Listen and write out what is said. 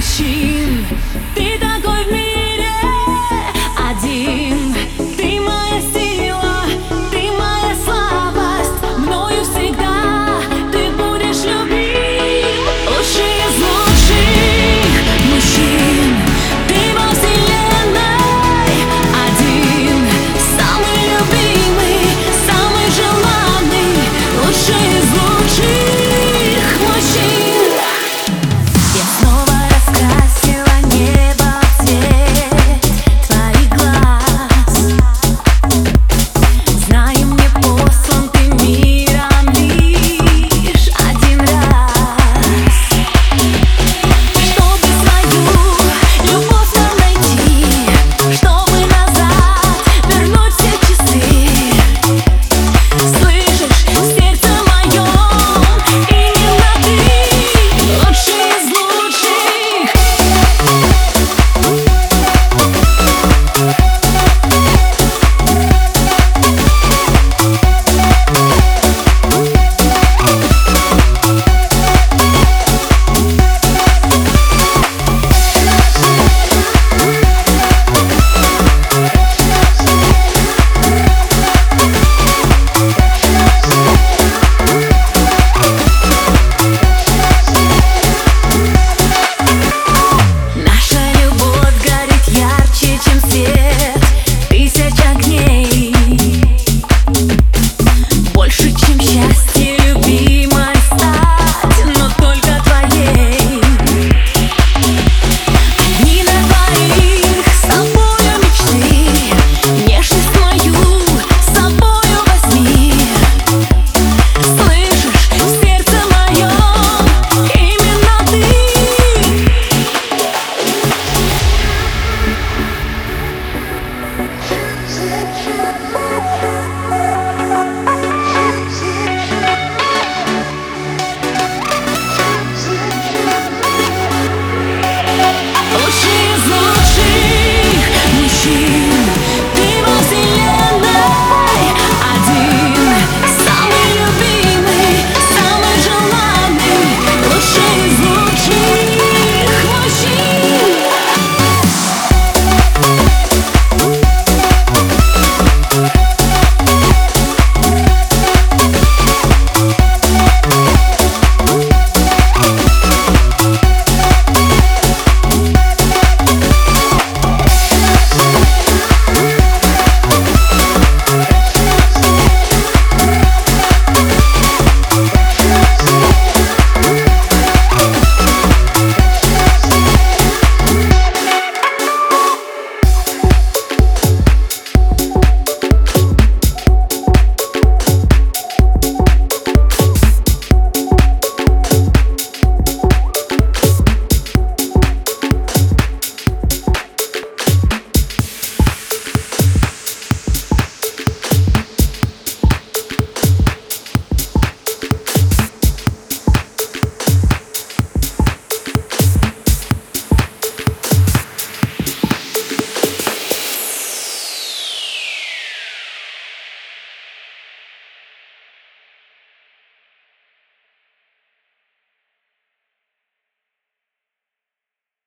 心。